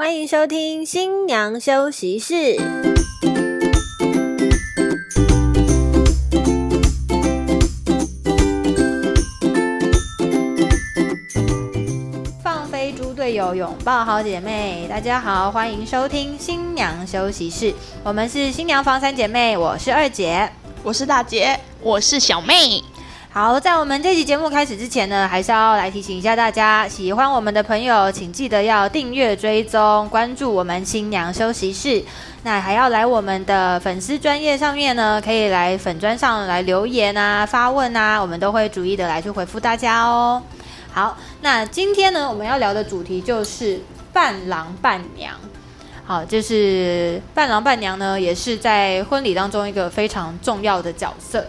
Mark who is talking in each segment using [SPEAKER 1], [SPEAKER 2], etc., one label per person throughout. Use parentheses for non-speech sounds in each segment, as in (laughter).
[SPEAKER 1] 欢迎收听新娘休息室。放飞猪队友，拥抱好姐妹。大家好，欢迎收听新娘休息室。我们是新娘房三姐妹，我是二姐。
[SPEAKER 2] 我是大姐，
[SPEAKER 3] 我是小妹。
[SPEAKER 1] 好，在我们这期节目开始之前呢，还是要来提醒一下大家，喜欢我们的朋友，请记得要订阅、追踪、关注我们新娘休息室。那还要来我们的粉丝专业上面呢，可以来粉专上来留言啊、发问啊，我们都会逐一的来去回复大家哦。好，那今天呢，我们要聊的主题就是伴郎伴娘。好，就是伴郎伴娘呢，也是在婚礼当中一个非常重要的角色。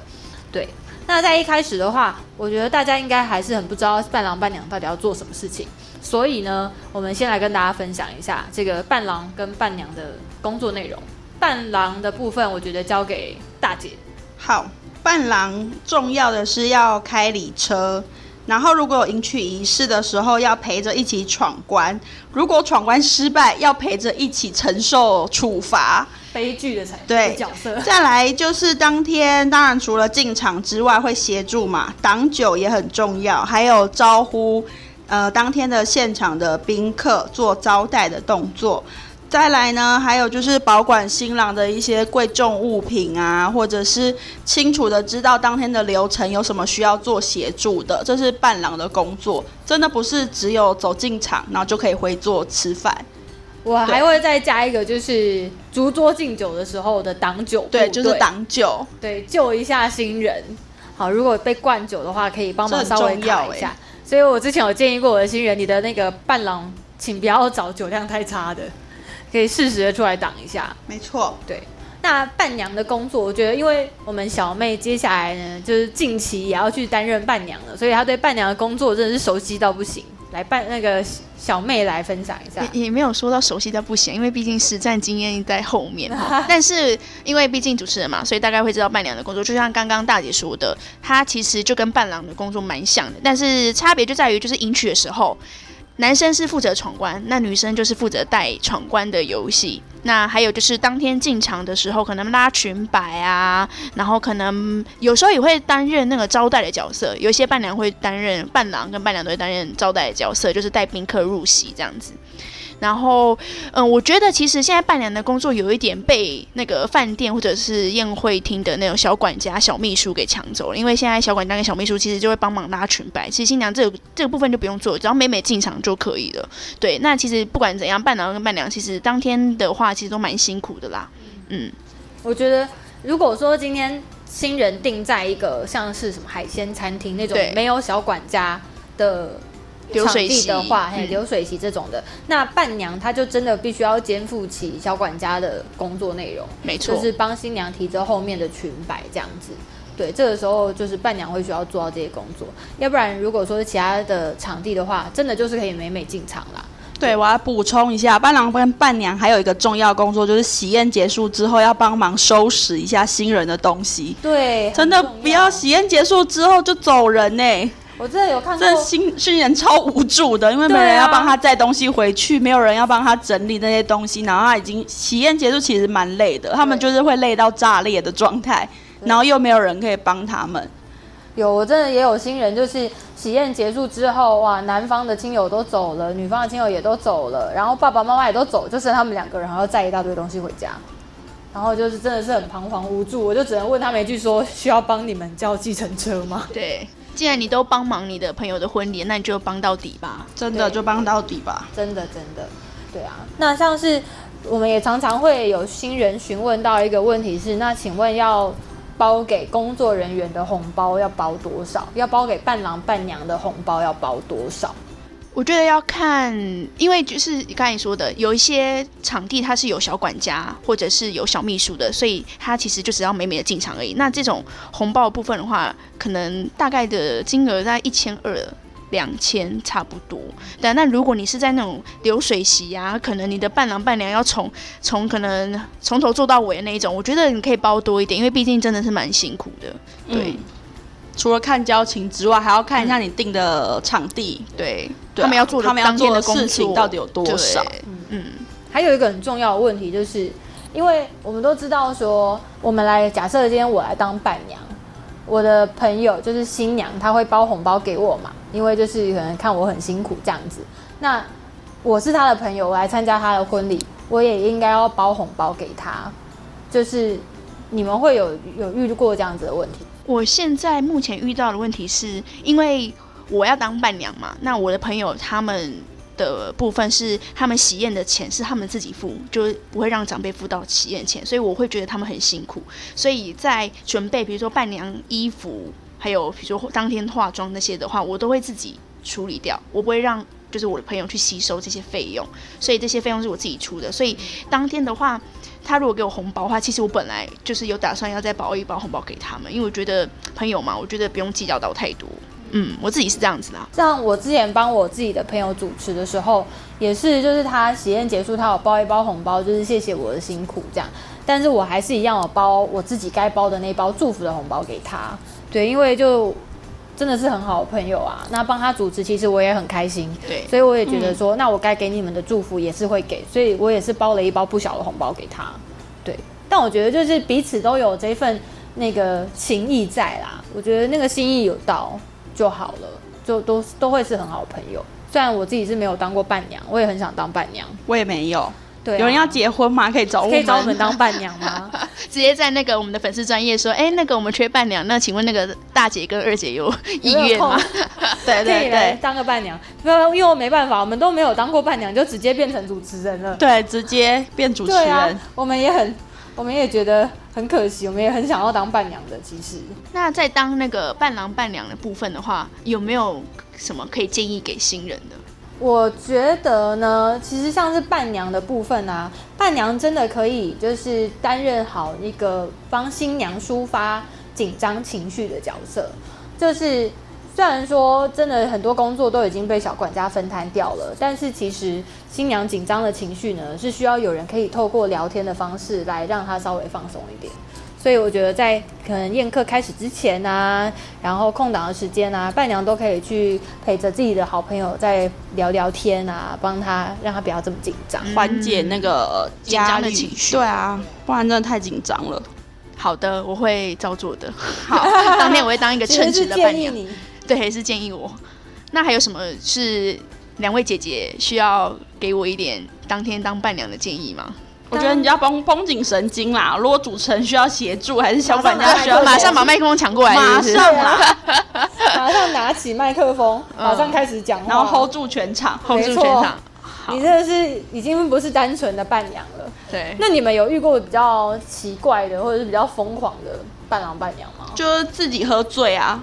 [SPEAKER 1] 对，那在一开始的话，我觉得大家应该还是很不知道伴郎伴娘到底要做什么事情。所以呢，我们先来跟大家分享一下这个伴郎跟伴娘的工作内容。伴郎的部分，我觉得交给大姐。
[SPEAKER 2] 好，伴郎重要的是要开礼车。然后，如果有迎娶仪式的时候，要陪着一起闯关；如果闯关失败，要陪着一起承受处罚。
[SPEAKER 1] 悲剧的才
[SPEAKER 2] 对
[SPEAKER 1] 角色。
[SPEAKER 2] 再来就是当天，当然除了进场之外，会协助嘛，挡酒也很重要，还有招呼呃当天的现场的宾客做招待的动作。再来呢，还有就是保管新郎的一些贵重物品啊，或者是清楚的知道当天的流程有什么需要做协助的，这是伴郎的工作。真的不是只有走进场，然后就可以回座吃饭。
[SPEAKER 1] 我还会再加一个，就是竹桌敬酒的时候的挡酒，
[SPEAKER 2] 对，就是挡酒，
[SPEAKER 1] 对，救一下新人。好，如果被灌酒的话，可以帮忙稍微卡一下。所以我之前有建议过我的新人，你的那个伴郎，请不要找酒量太差的。可以适时的出来挡一下，
[SPEAKER 2] 没错，
[SPEAKER 1] 对。那伴娘的工作，我觉得，因为我们小妹接下来呢，就是近期也要去担任伴娘了，所以她对伴娘的工作真的是熟悉到不行。来伴那个小妹来分享一下，
[SPEAKER 3] 也没有说到熟悉到不行，因为毕竟实战经验在后面。(laughs) 但是因为毕竟主持人嘛，所以大概会知道伴娘的工作。就像刚刚大姐说的，她其实就跟伴郎的工作蛮像的，但是差别就在于就是迎娶的时候。男生是负责闯关，那女生就是负责带闯关的游戏。那还有就是当天进场的时候，可能拉裙摆啊，然后可能有时候也会担任那个招待的角色。有一些伴娘会担任伴郎，跟伴娘都会担任招待的角色，就是带宾客入席这样子。然后，嗯，我觉得其实现在伴娘的工作有一点被那个饭店或者是宴会厅的那种小管家、小秘书给抢走了。因为现在小管家跟小秘书其实就会帮忙拉裙摆，其实新娘这个这个部分就不用做，只要美美进场就可以了。对，那其实不管怎样，伴郎跟伴娘其实当天的话其实都蛮辛苦的啦。嗯，
[SPEAKER 1] 我觉得如果说今天新人定在一个像是什么海鲜餐厅那种没有小管家的。
[SPEAKER 3] 流水席
[SPEAKER 1] 的话，嘿，流水席这种的，那伴娘她就真的必须要肩负起小管家的工作内容，
[SPEAKER 3] 没错，
[SPEAKER 1] 就是帮新娘提着后面的裙摆这样子。对，这个时候就是伴娘会需要做到这些工作，要不然如果说是其他的场地的话，真的就是可以美美进场啦。
[SPEAKER 2] 对，我要补充一下，伴郎跟伴娘还有一个重要工作，就是喜宴结束之后要帮忙收拾一下新人的东西。
[SPEAKER 1] 对，
[SPEAKER 2] 真的不要喜宴结束之后就走人呢。
[SPEAKER 1] 我真的有看过，
[SPEAKER 2] 这新新人超无助的，因为没人要帮他载东西回去，没有人要帮他整理那些东西，然后他已经喜宴结束，其实蛮累的，他们就是会累到炸裂的状态，然后又没有人可以帮他们。
[SPEAKER 1] 有，我真的也有新人，就是喜宴结束之后，哇，男方的亲友都走了，女方的亲友也都走了，然后爸爸妈妈也都走，就剩他们两个人，然后载一大堆东西回家，然后就是真的是很彷徨无助，我就只能问他们一句说：需要帮你们叫计程车吗？
[SPEAKER 3] 对。既然你都帮忙你的朋友的婚礼，那你就帮到底吧。
[SPEAKER 2] 真的就帮到底吧。
[SPEAKER 1] 真的真的，对啊。那像是我们也常常会有新人询问到一个问题是：那请问要包给工作人员的红包要包多少？要包给伴郎伴娘的红包要包多少？
[SPEAKER 3] 我觉得要看，因为就是刚才你说的，有一些场地它是有小管家或者是有小秘书的，所以他其实就只要美美的进场而已。那这种红包部分的话，可能大概的金额在一千二、两千差不多。但，那如果你是在那种流水席啊，可能你的伴郎伴娘要从从可能从头做到尾的那一种，我觉得你可以包多一点，因为毕竟真的是蛮辛苦的。对。
[SPEAKER 2] 除了看交情之外，还要看一下你定的场地，
[SPEAKER 3] 对，
[SPEAKER 2] 对啊
[SPEAKER 3] 他们要做的
[SPEAKER 2] 他们要
[SPEAKER 3] 当天
[SPEAKER 2] 做的
[SPEAKER 3] 工
[SPEAKER 2] 事情
[SPEAKER 3] 作
[SPEAKER 2] 到底有多
[SPEAKER 3] 对
[SPEAKER 2] 少
[SPEAKER 3] 嗯，
[SPEAKER 1] 还有一个很重要的问题，就是因为我们都知道说，我们来假设今天我来当伴娘，我的朋友就是新娘，她会包红包给我嘛，因为就是可能看我很辛苦这样子。那我是她的朋友，我来参加她的婚礼，我也应该要包红包给她。就是你们会有有遇过这样子的问题？
[SPEAKER 3] 我现在目前遇到的问题是，因为我要当伴娘嘛，那我的朋友他们的部分是他们喜宴的钱是他们自己付，就是不会让长辈付到喜宴钱，所以我会觉得他们很辛苦，所以在准备比如说伴娘衣服，还有比如说当天化妆那些的话，我都会自己处理掉，我不会让。就是我的朋友去吸收这些费用，所以这些费用是我自己出的。所以当天的话，他如果给我红包的话，其实我本来就是有打算要再包一包红包给他们，因为我觉得朋友嘛，我觉得不用计较到太多。嗯，我自己是这样子啦。
[SPEAKER 1] 像我之前帮我自己的朋友主持的时候，也是就是他喜宴结束，他有包一包红包，就是谢谢我的辛苦这样。但是我还是一样有包我自己该包的那包祝福的红包给他。对，因为就真的是很好的朋友啊，那帮他主持，其实我也很开心。
[SPEAKER 3] 对
[SPEAKER 1] 所以我也觉得说，那我该给你们的祝福也是会给，所以我也是包了一包不小的红包给他。对，但我觉得就是彼此都有这份那个情谊在啦，我觉得那个心意有到就好了，就都都会是很好的朋友。虽然我自己是没有当过伴娘，我也很想当伴娘。
[SPEAKER 2] 我也没有。
[SPEAKER 1] 对啊、
[SPEAKER 2] 有人要结婚吗？可以找我们，
[SPEAKER 1] 可以找我们当伴娘吗？(laughs)
[SPEAKER 3] 直接在那个我们的粉丝专业说，哎、那个我们缺伴娘，那请问那个大姐跟二姐有意愿吗？(laughs)
[SPEAKER 2] 对对对
[SPEAKER 1] 当个伴娘，不要，因为我没办法，我们都没有当过伴娘，就直接变成主持人了。
[SPEAKER 2] 对，直接变主持人。，
[SPEAKER 1] 我们也很，我们也觉得很可惜，我们也很想要当伴娘的。其实，
[SPEAKER 3] 那在当那个伴郎伴娘的部分的话，有没有什么可以建议给新人的？
[SPEAKER 1] 我觉得呢，其实像是伴娘的部分啊，伴娘真的可以就是担任好一个帮新娘抒发紧张情绪的角色。就是虽然说真的很多工作都已经被小管家分摊掉了，但是其实新娘紧张的情绪呢，是需要有人可以透过聊天的方式来让她稍微放松一点。所以我觉得在可能宴客开始之前啊，然后空档的时间啊，伴娘都可以去陪着自己的好朋友在聊聊天啊，帮他让他不要这么紧张。
[SPEAKER 2] 缓解那个
[SPEAKER 3] 紧张
[SPEAKER 2] 压力
[SPEAKER 3] 的情绪
[SPEAKER 2] 对啊，不然真的太紧张了。
[SPEAKER 3] 好的，我会照做的。
[SPEAKER 2] 好，(laughs)
[SPEAKER 3] 当天我会当一个称职的伴娘。对，是建议我。那还有什么是两位姐姐需要给我一点当天当伴娘的建议吗？
[SPEAKER 2] 我觉得你要绷绷紧神经啦。如果主持人需要协助，还是小管家需要
[SPEAKER 1] 对
[SPEAKER 3] 马上把麦克风抢过来，
[SPEAKER 2] 马上啦，(laughs)
[SPEAKER 1] 马上拿起麦克风，
[SPEAKER 3] 嗯
[SPEAKER 1] 马上开始讲话，
[SPEAKER 2] 然后 hold 住全场。
[SPEAKER 3] hold 住
[SPEAKER 1] 没错
[SPEAKER 3] 全场。
[SPEAKER 1] 你，真的是已经不是单纯的伴娘了。
[SPEAKER 3] 对，
[SPEAKER 1] 那你们有遇过比较奇怪的，或者是比较疯狂的伴郎伴娘吗？
[SPEAKER 2] 就是自己喝醉啊，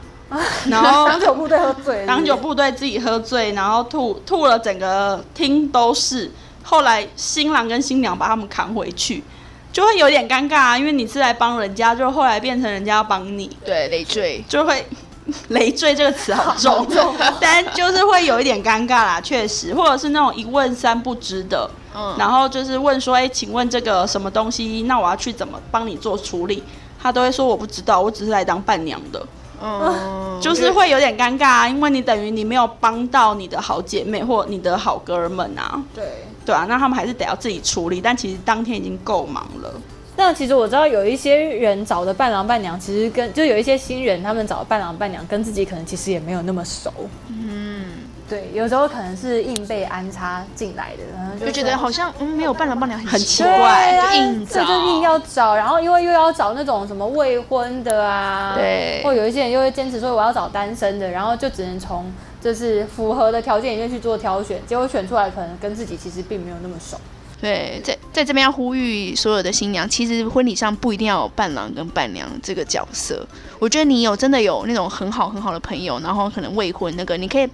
[SPEAKER 2] 然后 (laughs)
[SPEAKER 1] 挡酒部队喝醉了是不是，
[SPEAKER 2] 当酒部队自己喝醉，然后吐吐了整个厅都是。后来新郎跟新娘把他们扛回去，就会有点尴尬啊，因为你是来帮人家，就后来变成人家要帮你，
[SPEAKER 3] 对累赘。
[SPEAKER 2] 就会 (laughs) 累赘这个词 (laughs) 好重，但就是会有一点尴尬啦，确实，或者是那种一问三不知的，
[SPEAKER 3] 嗯，
[SPEAKER 2] 然后就是问说，哎、请问这个什么东西？那我要去怎么帮你做处理？他都会说我不知道，我只是来当伴娘的，
[SPEAKER 3] 嗯，
[SPEAKER 2] 就是会有点尴尬啊，因为你等于你没有帮到你的好姐妹或你的好哥们啊，
[SPEAKER 1] 对。
[SPEAKER 2] 对啊，那他们还是得要自己处理，但其实当天已经够忙了。
[SPEAKER 1] 那其实我知道有一些人找的伴郎伴娘，其实跟就有一些新人，他们找的伴郎伴娘跟自己可能其实也没有那么熟。
[SPEAKER 3] 嗯，
[SPEAKER 1] 对，有时候可能是硬被安插进来的，然后
[SPEAKER 3] 就觉得好像嗯没有伴郎伴娘
[SPEAKER 2] 很奇
[SPEAKER 3] 奇怪，
[SPEAKER 1] 啊
[SPEAKER 3] 就硬找，
[SPEAKER 1] 就硬要找，然后因为又要找那种什么未婚的啊，
[SPEAKER 3] 对
[SPEAKER 1] 或有一些人又会坚持说我要找单身的，然后就只能从就是符合的条件里面去做挑选，结果选出来可能跟自己其实并没有那么熟。
[SPEAKER 3] 对，在在这边要呼吁所有的新娘，其实婚礼上不一定要有伴郎跟伴娘这个角色。我觉得你有真的有那种很好很好的朋友，然后可能未婚那个，你可以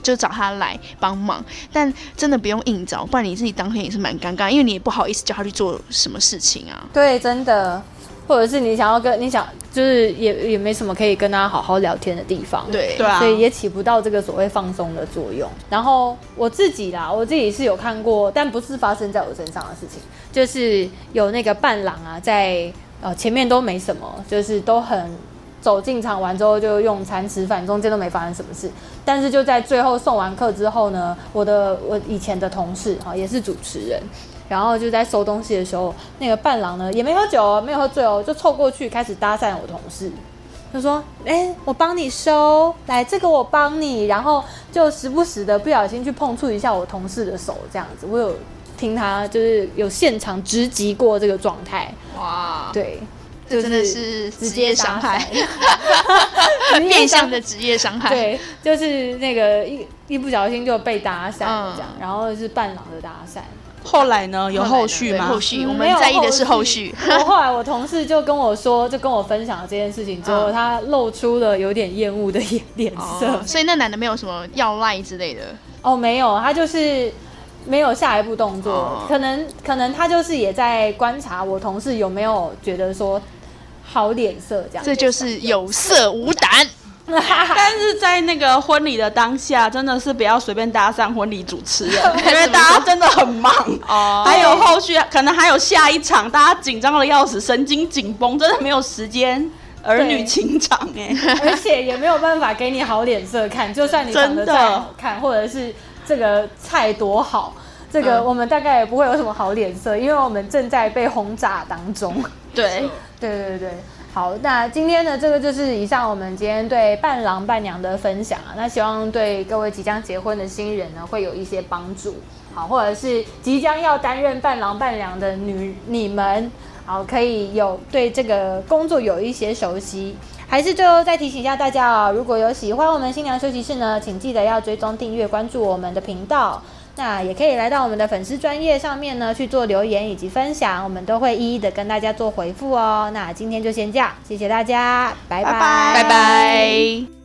[SPEAKER 3] 就找他来帮忙，但真的不用硬找，不然你自己当天也是蛮尴尬，因为你也不好意思叫他去做什么事情啊。
[SPEAKER 1] 对，真的，或者是你想要跟你想，就是也也没什么可以跟他好好聊天的地方。
[SPEAKER 3] 对
[SPEAKER 2] 对啊，
[SPEAKER 1] 所以也起不到这个所谓放松的作用。然后我自己啦，我自己是有看过，但不是发生在我身上的事情，就是有那个伴郎啊，在呃前面都没什么，就是都很走进场完之后就用餐吃饭，中间都没发生什么事。但是就在最后送完课之后呢，我的我以前的同事哈也是主持人，然后就在收东西的时候，那个伴郎呢也没喝酒哦，没有喝醉哦，就凑过去开始搭讪我同事。就说：“哎、我帮你收，来这个我帮你。”然后就时不时的不小心去碰触一下我同事的手，这样子。我有听他就是有现场直击过这个状态，
[SPEAKER 3] 哇，
[SPEAKER 1] 对，
[SPEAKER 3] 这真的是
[SPEAKER 1] 直
[SPEAKER 3] 职业
[SPEAKER 1] 接
[SPEAKER 3] 伤害，变相的职业伤害。
[SPEAKER 1] 对，就是那个一一不小心就被搭讪了这样，
[SPEAKER 3] 嗯
[SPEAKER 1] 然后是伴郎的搭讪。
[SPEAKER 2] 后来呢？有后续吗？
[SPEAKER 3] 对后续，我们在意的是后续。
[SPEAKER 1] 我 (laughs) 后来我同事就跟我说，就跟我分享了这件事情之后，
[SPEAKER 3] 嗯
[SPEAKER 1] 他露出了有点厌恶的脸脸色。
[SPEAKER 3] 哦所以那男的没有什么要赖之类的。
[SPEAKER 1] 哦，没有，他就是没有下一步动作，
[SPEAKER 3] 哦
[SPEAKER 1] 可能可能他就是也在观察我同事有没有觉得说好脸色这样。
[SPEAKER 3] 这就是有色无胆。(laughs)
[SPEAKER 2] 但是在那个婚礼的当下，真的是不要随便搭讪婚礼主持人，(laughs) 因为大家真的很忙。
[SPEAKER 3] 哦
[SPEAKER 2] 还有后续，可能还有下一场，大家紧张的要死，神经紧绷，真的没有时间儿女情长 (laughs) 哎。
[SPEAKER 1] 而且也没有办法给你好脸色看，就算你长得
[SPEAKER 2] 真的
[SPEAKER 1] 再好看，或者是这个菜多好，这个
[SPEAKER 3] 嗯
[SPEAKER 1] 我们大概也不会有什么好脸色，因为我们正在被轰炸当中。
[SPEAKER 2] 对，
[SPEAKER 1] 对对对，好，那今天呢，这个就是以上我们今天对伴郎伴娘的分享啊。那希望对各位即将结婚的新人呢，会有一些帮助。好，或者是即将要担任伴郎伴娘的女你们，好，可以有对这个工作有一些熟悉。还是最后再提醒一下大家哦，如果有喜欢我们新娘休息室呢，请记得要追踪订阅关注我们的频道。那也可以来到我们的粉丝专业上面呢去做留言以及分享，我们都会一一的跟大家做回复哦。那今天就先这样，谢谢大家，拜
[SPEAKER 2] 拜
[SPEAKER 1] 拜，
[SPEAKER 2] 拜
[SPEAKER 3] 拜拜。